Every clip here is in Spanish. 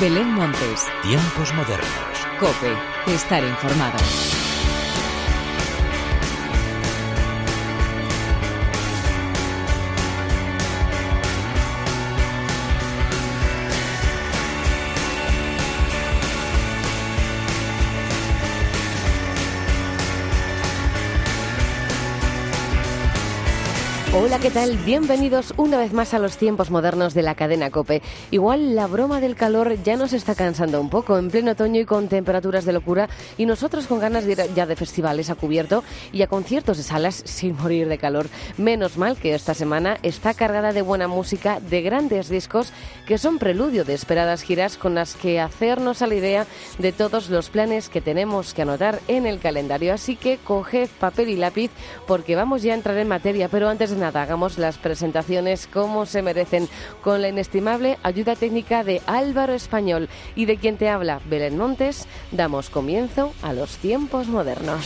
Belén Montes. Tiempos modernos. Cope. Estar informado. Hola, ¿qué tal? Bienvenidos una vez más a los tiempos modernos de la cadena Cope. Igual la broma del calor ya nos está cansando un poco en pleno otoño y con temperaturas de locura y nosotros con ganas de ir ya de festivales a cubierto y a conciertos de salas sin morir de calor. Menos mal que esta semana está cargada de buena música, de grandes discos que son preludio de esperadas giras con las que hacernos a la idea de todos los planes que tenemos que anotar en el calendario. Así que coged papel y lápiz porque vamos ya a entrar en materia, pero antes de nada hagamos las presentaciones como se merecen, con la inestimable ayuda técnica de Álvaro Español y de quien te habla, Belén Montes, damos comienzo a los tiempos modernos.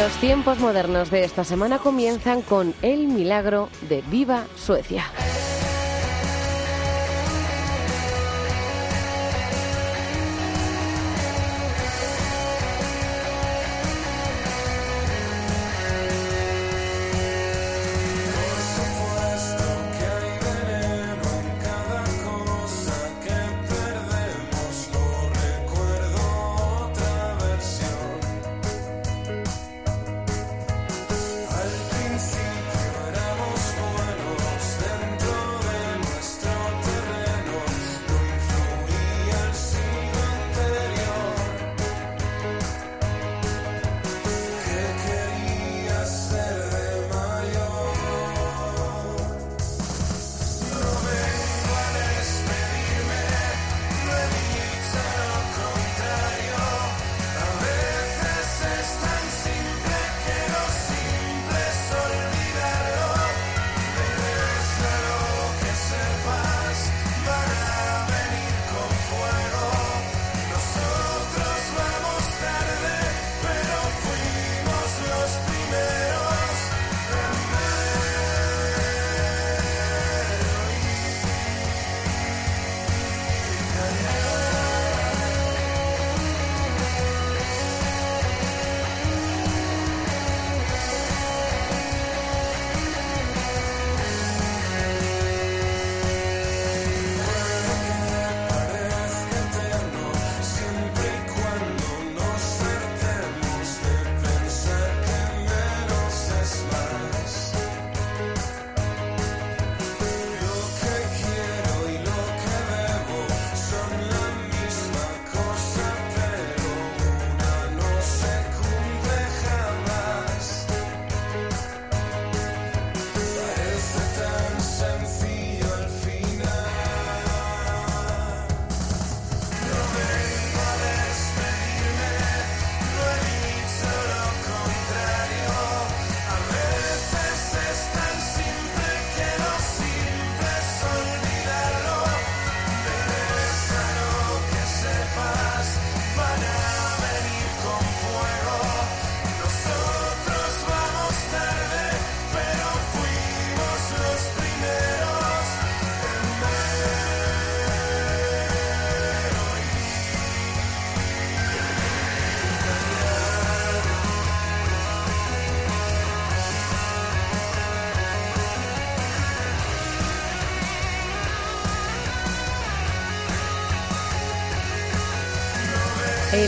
Los tiempos modernos de esta semana comienzan con el milagro de Viva Suecia.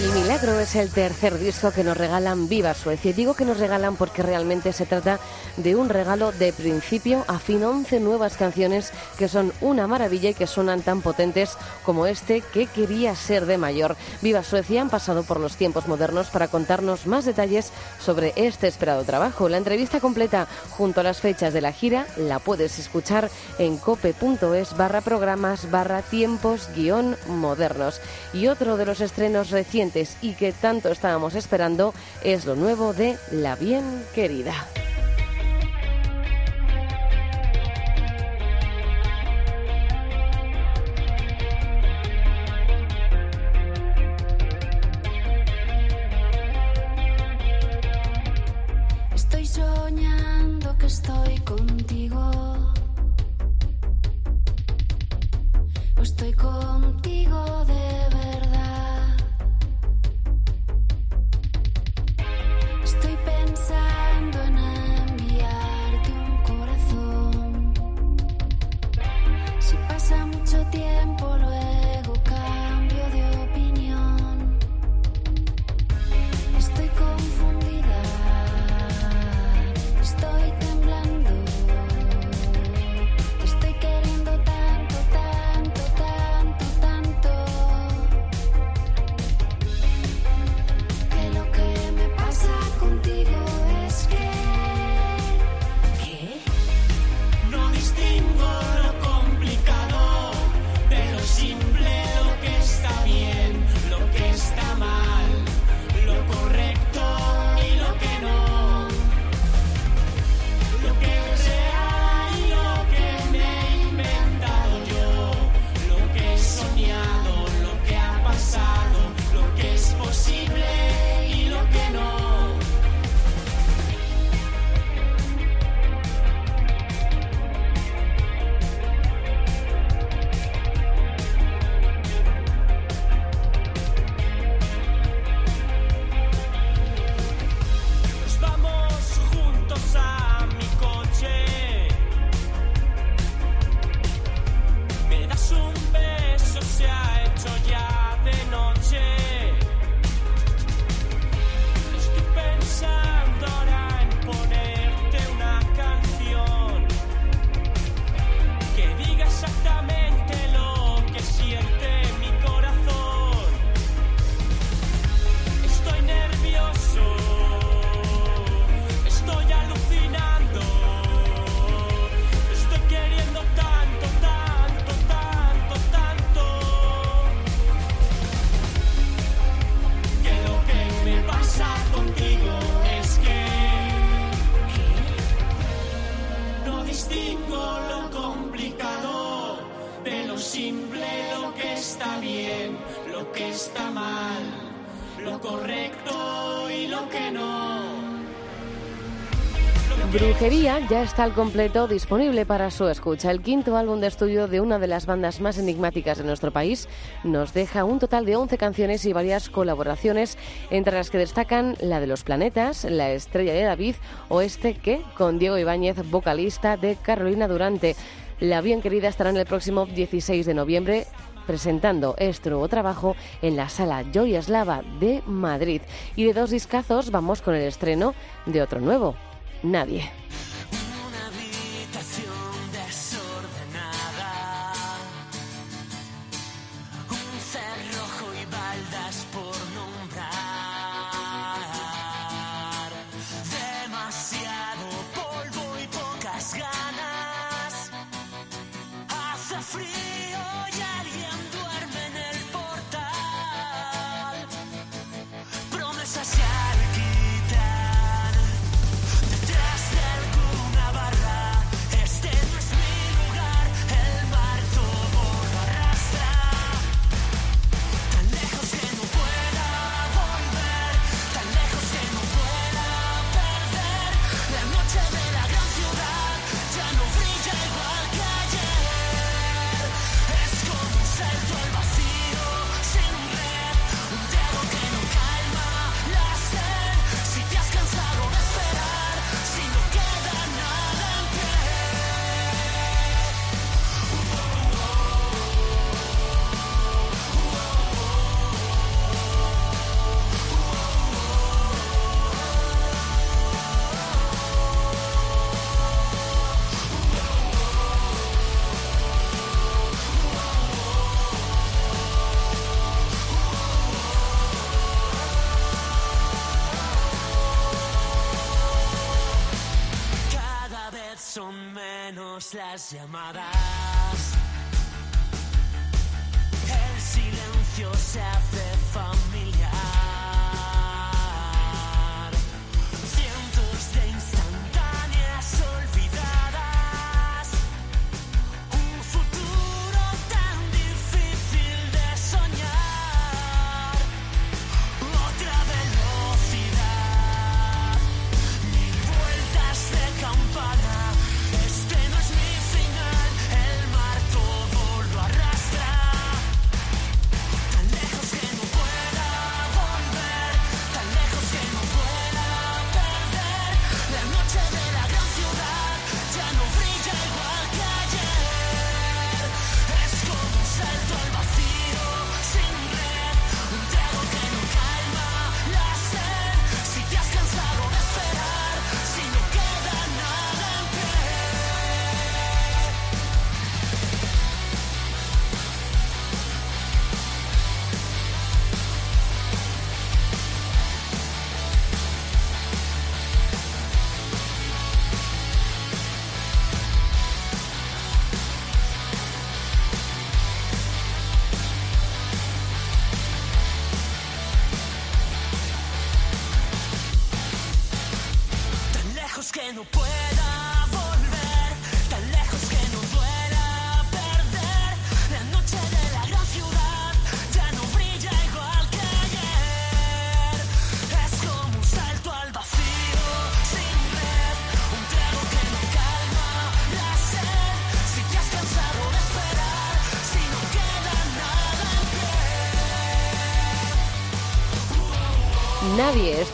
El Milagro es el tercer disco que nos regalan Viva Suecia. Digo que nos regalan porque realmente se trata de un regalo de principio a fin 11 nuevas canciones que son una maravilla y que suenan tan potentes como este que quería ser de mayor. Viva Suecia han pasado por los tiempos modernos para contarnos más detalles sobre este esperado trabajo. La entrevista completa junto a las fechas de la gira la puedes escuchar en cope.es barra programas barra tiempos guion modernos. Y otro de los estrenos recientes y que tanto estábamos esperando es lo nuevo de La Bien Querida. Estoy soñando que estoy contigo. Estoy contigo de verdad. abandonado. Ya está al completo disponible para su escucha. El quinto álbum de estudio de una de las bandas más enigmáticas de nuestro país nos deja un total de 11 canciones y varias colaboraciones, entre las que destacan la de Los Planetas, La Estrella de David o este que, con Diego Ibáñez, vocalista de Carolina Durante. La bien querida estará en el próximo 16 de noviembre presentando este nuevo trabajo en la sala Joy Eslava de Madrid. Y de dos discazos vamos con el estreno de otro nuevo, nadie. Las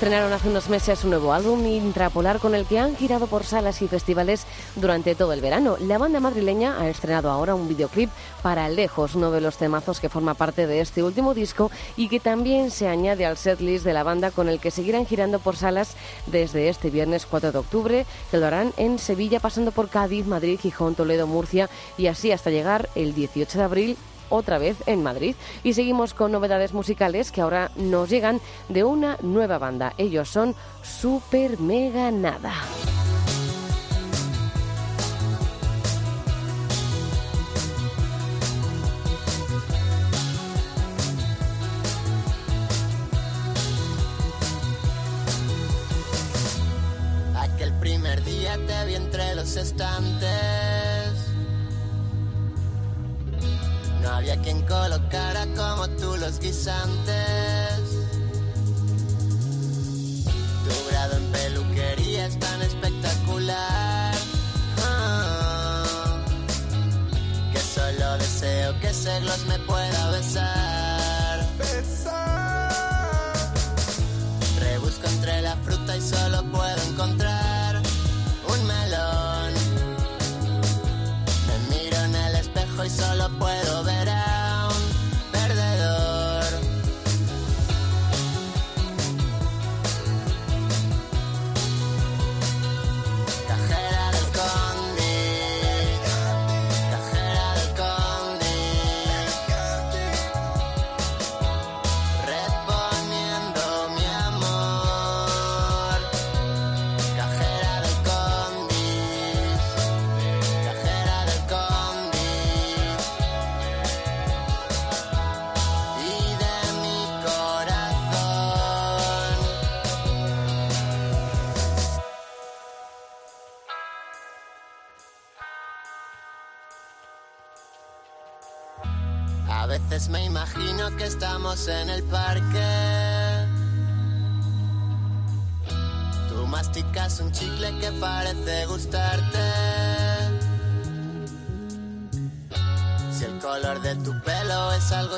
estrenaron hace unos meses un nuevo álbum intrapolar con el que han girado por salas y festivales durante todo el verano. La banda madrileña ha estrenado ahora un videoclip para Lejos, uno de los temazos que forma parte de este último disco y que también se añade al setlist de la banda con el que seguirán girando por salas desde este viernes 4 de octubre, que lo harán en Sevilla pasando por Cádiz, Madrid, Gijón, Toledo, Murcia y así hasta llegar el 18 de abril otra vez en Madrid. Y seguimos con novedades musicales que ahora nos llegan de una nueva banda. Ellos son Super Mega Nada. Aquel primer día te vi entre los estantes. Quien colocara como tú los guisantes. Tu grado en peluquería es tan espectacular. Ah, que solo deseo que ese gloss me pueda besar. En el parque. Tú masticas un chicle que parece gustarte. Si el color de tu pelo es algo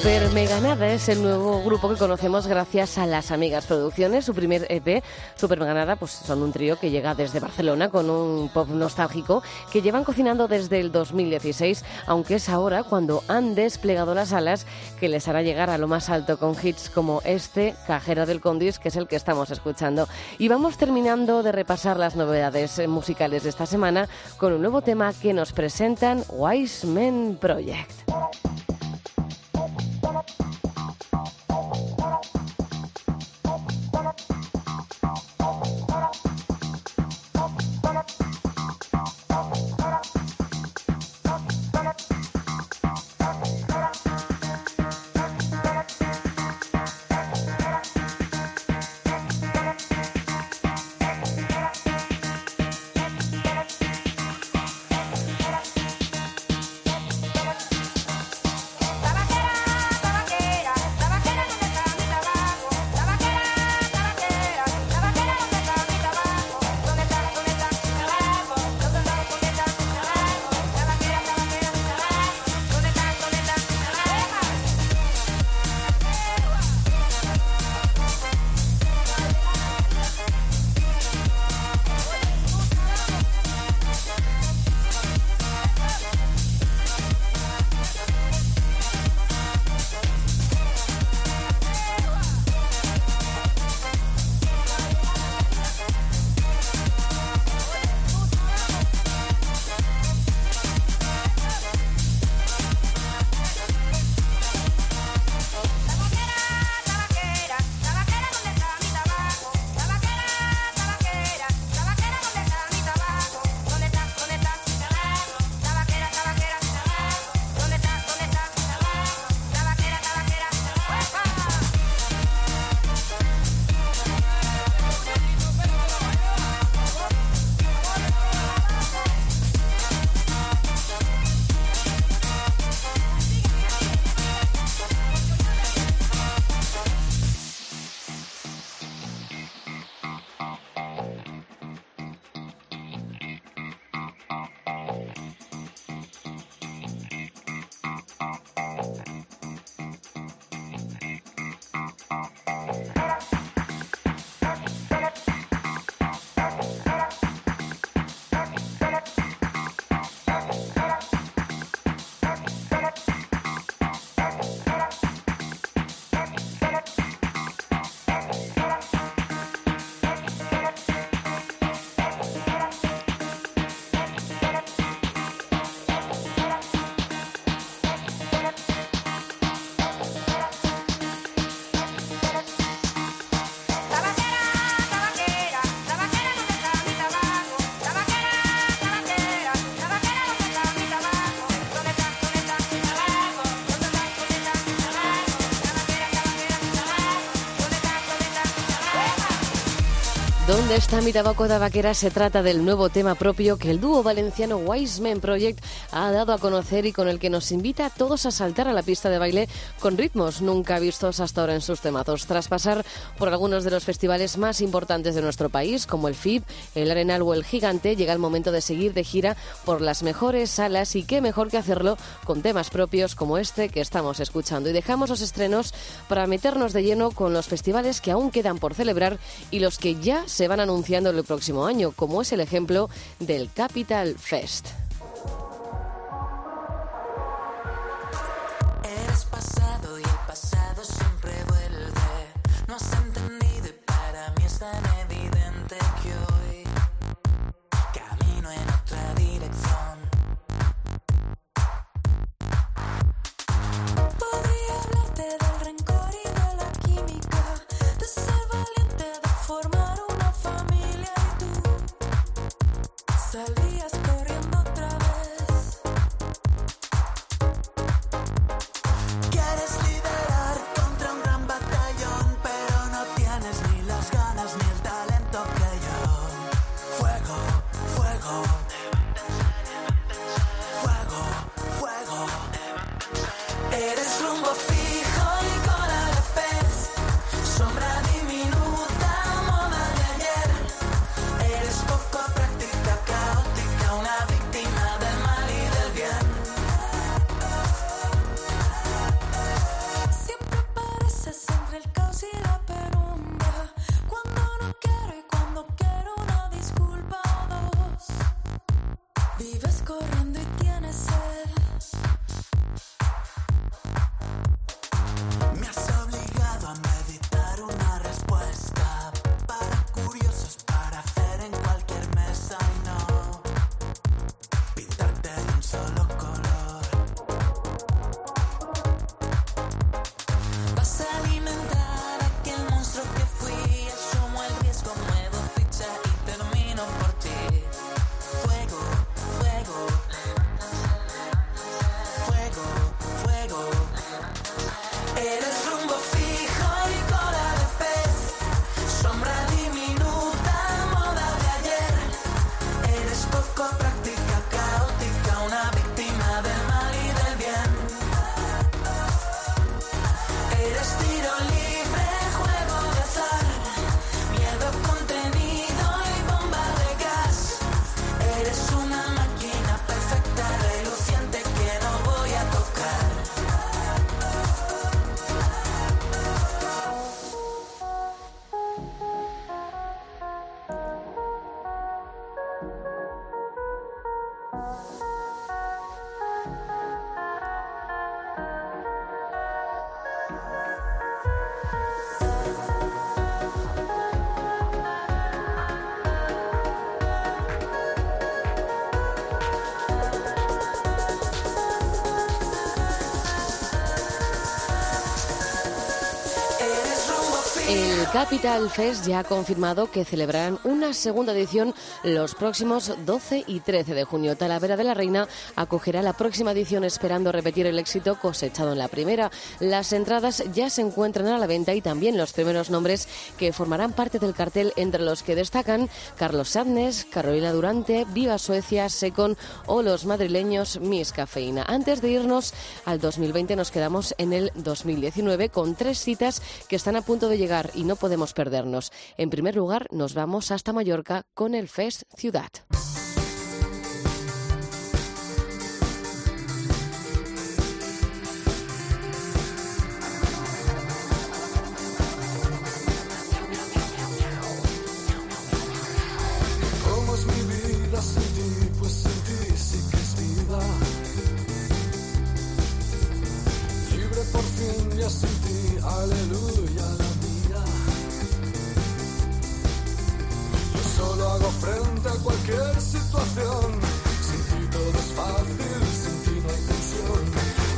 Super Mega Nada es el nuevo grupo que conocemos gracias a las Amigas Producciones. Su primer EP, Super Mega Nada, pues son un trío que llega desde Barcelona con un pop nostálgico que llevan cocinando desde el 2016, aunque es ahora cuando han desplegado las alas que les hará llegar a lo más alto con hits como este, Cajera del Condis, que es el que estamos escuchando. Y vamos terminando de repasar las novedades eh, musicales de esta semana con un nuevo tema que nos presentan Wise Men Project. ¿Dónde está mi tabaco de vaquera? Se trata del nuevo tema propio que el dúo valenciano Wise Men Project ha dado a conocer y con el que nos invita a todos a saltar a la pista de baile con ritmos nunca vistos hasta ahora en sus temazos. Tras pasar por algunos de los festivales más importantes de nuestro país, como el FIB, el Arenal o el Gigante, llega el momento de seguir de gira por las mejores salas y qué mejor que hacerlo con temas propios como este que estamos escuchando. Y dejamos los estrenos para meternos de lleno con los festivales que aún quedan por celebrar y los que ya se van anunciando el próximo año, como es el ejemplo del Capital Fest. passar. Capital Fest ya ha confirmado que celebrarán una segunda edición los próximos 12 y 13 de junio. Talavera de la Reina acogerá la próxima edición esperando repetir el éxito cosechado en la primera. Las entradas ya se encuentran a la venta y también los primeros nombres que formarán parte del cartel entre los que destacan Carlos Sadnes, Carolina Durante, Viva Suecia, Secon o los madrileños Miss Cafeína. Antes de irnos al 2020 nos quedamos en el 2019 con tres citas que están a punto de llegar y no podemos perdernos. En primer lugar, nos vamos hasta Mallorca con el Fest Ciudad. ¿Cómo es mi vida situación. Sin ti todo es fácil, sin ti no hay tensión.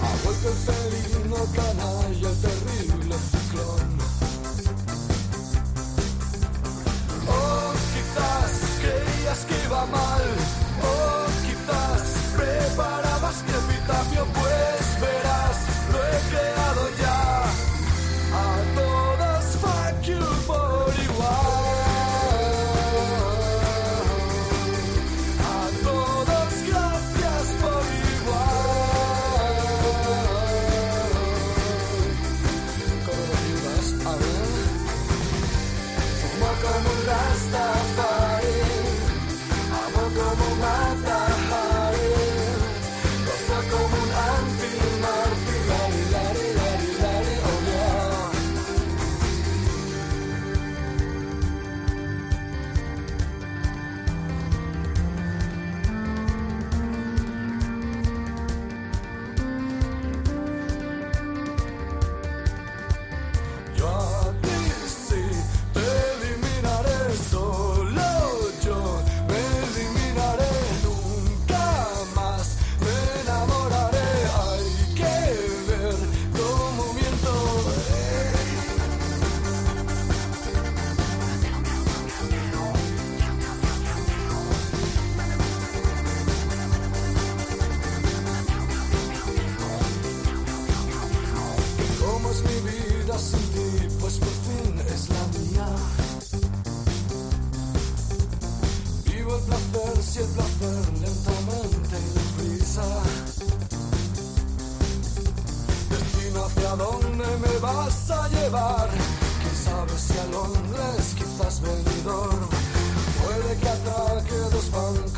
Ha vuelto el felino canalla, el terrible ciclón. Oh, quizás creías que iba mal.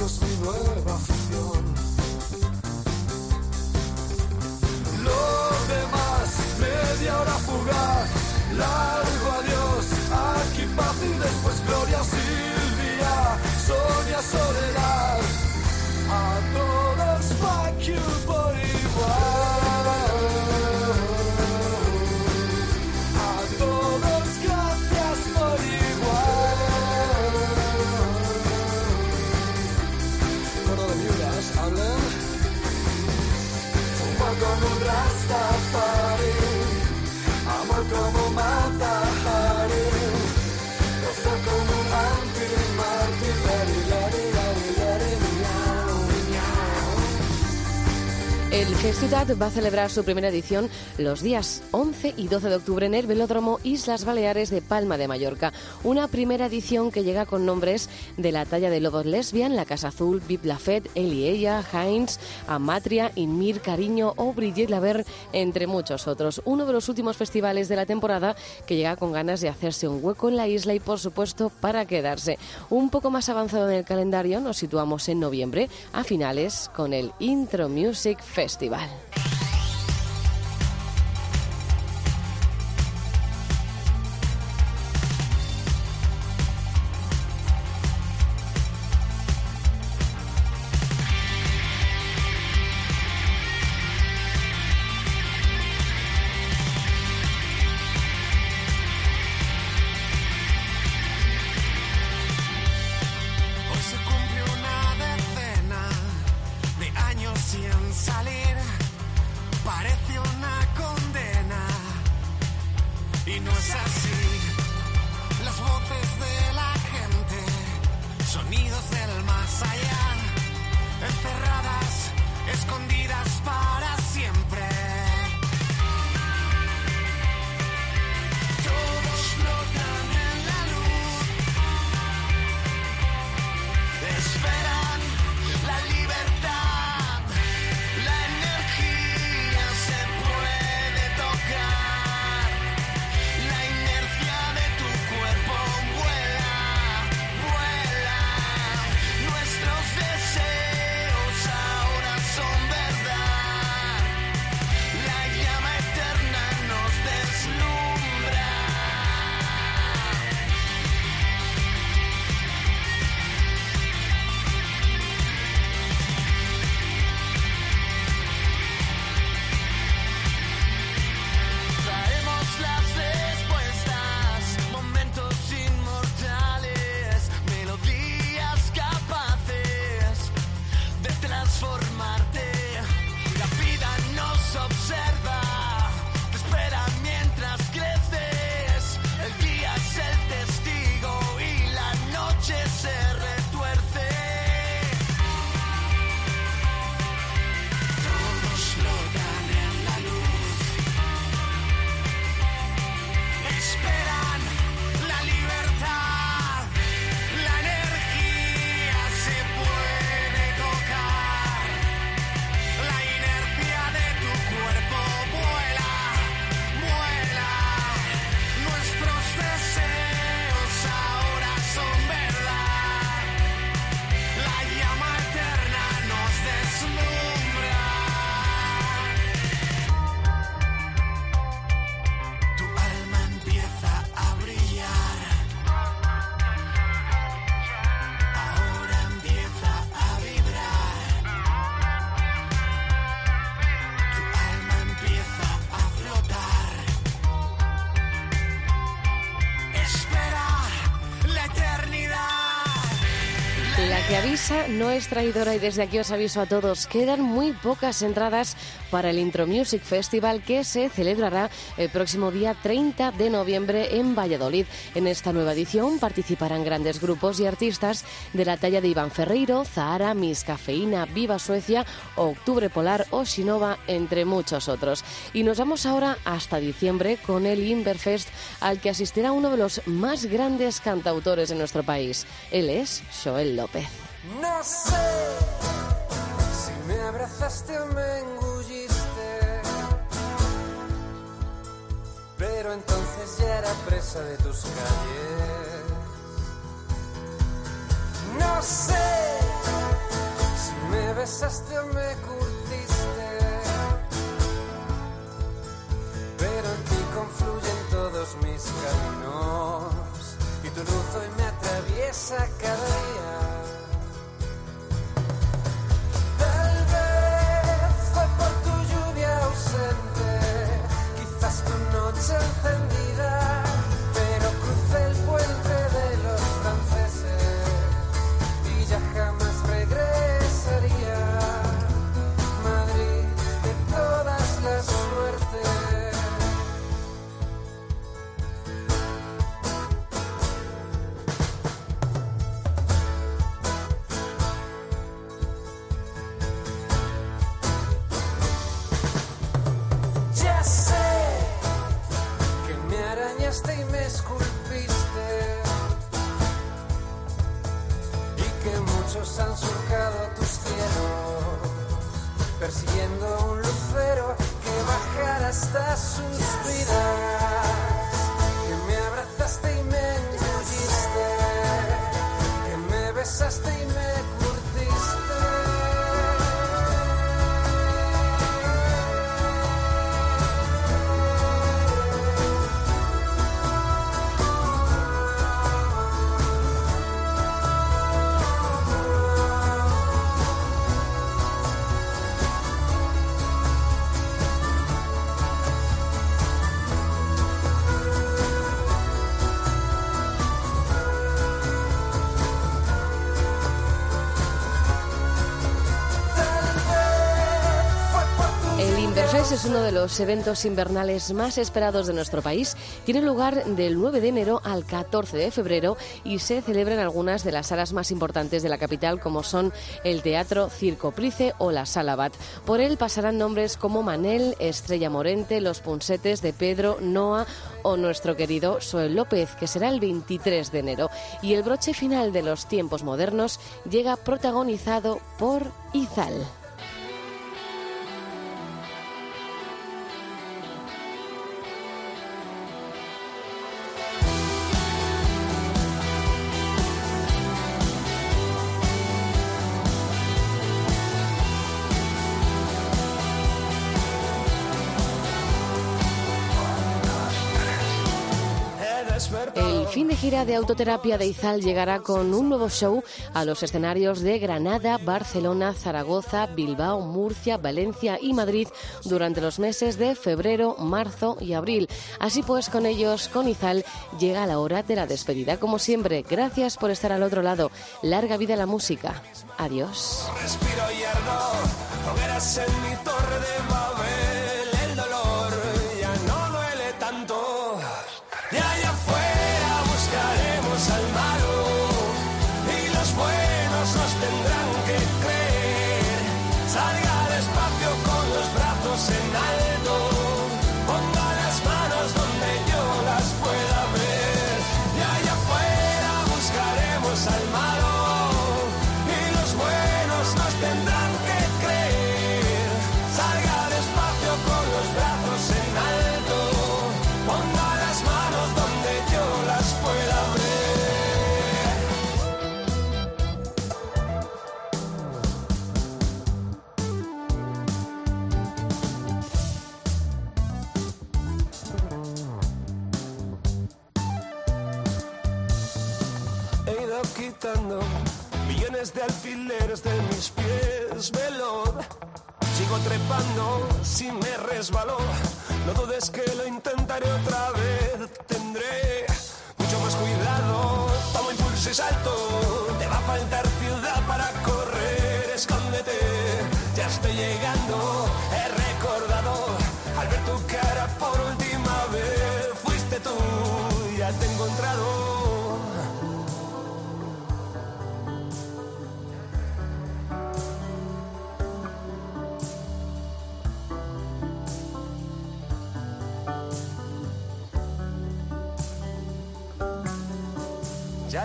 Bancos mi nueva Festival va a celebrar su primera edición los días 11 y 12 de octubre en el Velódromo Islas Baleares de Palma de Mallorca. Una primera edición que llega con nombres de la talla de Lobos Lesbian, La Casa Azul, Vip Lafette, Eli Ella, Heinz, Amatria, Inmir, Cariño o Brigitte Laver, entre muchos otros. Uno de los últimos festivales de la temporada que llega con ganas de hacerse un hueco en la isla y, por supuesto, para quedarse. Un poco más avanzado en el calendario nos situamos en noviembre, a finales, con el Intro Music Festival. Hoy es traidora y desde aquí os aviso a todos, quedan muy pocas entradas para el Intro Music Festival que se celebrará el próximo día 30 de noviembre en Valladolid. En esta nueva edición participarán grandes grupos y artistas de la talla de Iván Ferreiro, Zahara, Miss Cafeína, Viva Suecia, Octubre Polar o Shinova, entre muchos otros. Y nos vamos ahora hasta diciembre con el Inverfest al que asistirá uno de los más grandes cantautores de nuestro país. Él es Joel López. No sé si me abrazaste o me engulliste, pero entonces ya era presa de tus calles. No sé si me besaste o me curtiste, pero en ti confluyen todos mis caminos y tu luz hoy me atraviesa cada día. Quizás tu noche encendida, Es uno de los eventos invernales más esperados de nuestro país. Tiene lugar del 9 de enero al 14 de febrero y se celebra en algunas de las salas más importantes de la capital, como son el Teatro Circo Price o la Sala Bat. Por él pasarán nombres como Manel, Estrella Morente, Los Punsetes de Pedro, Noa o nuestro querido Soel López, que será el 23 de enero. Y el broche final de los tiempos modernos llega protagonizado por Izal. Gira de autoterapia de Izal llegará con un nuevo show a los escenarios de Granada, Barcelona, Zaragoza, Bilbao, Murcia, Valencia y Madrid durante los meses de febrero, marzo y abril. Así pues, con ellos, con Izal, llega la hora de la despedida. Como siempre, gracias por estar al otro lado. Larga vida la música. Adiós. Respiro torre de Ido quitando millones de alfileres de mis pies, velor. Sigo trepando si me resbaló. No dudes que lo intentaré otra vez. Tendré mucho más cuidado. Tomo impulso y salto. Te va a faltar ciudad para correr. Escóndete, ya estoy llegando.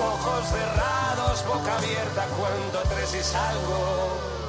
Ojos cerrados, boca abierta, cuento tres y salgo.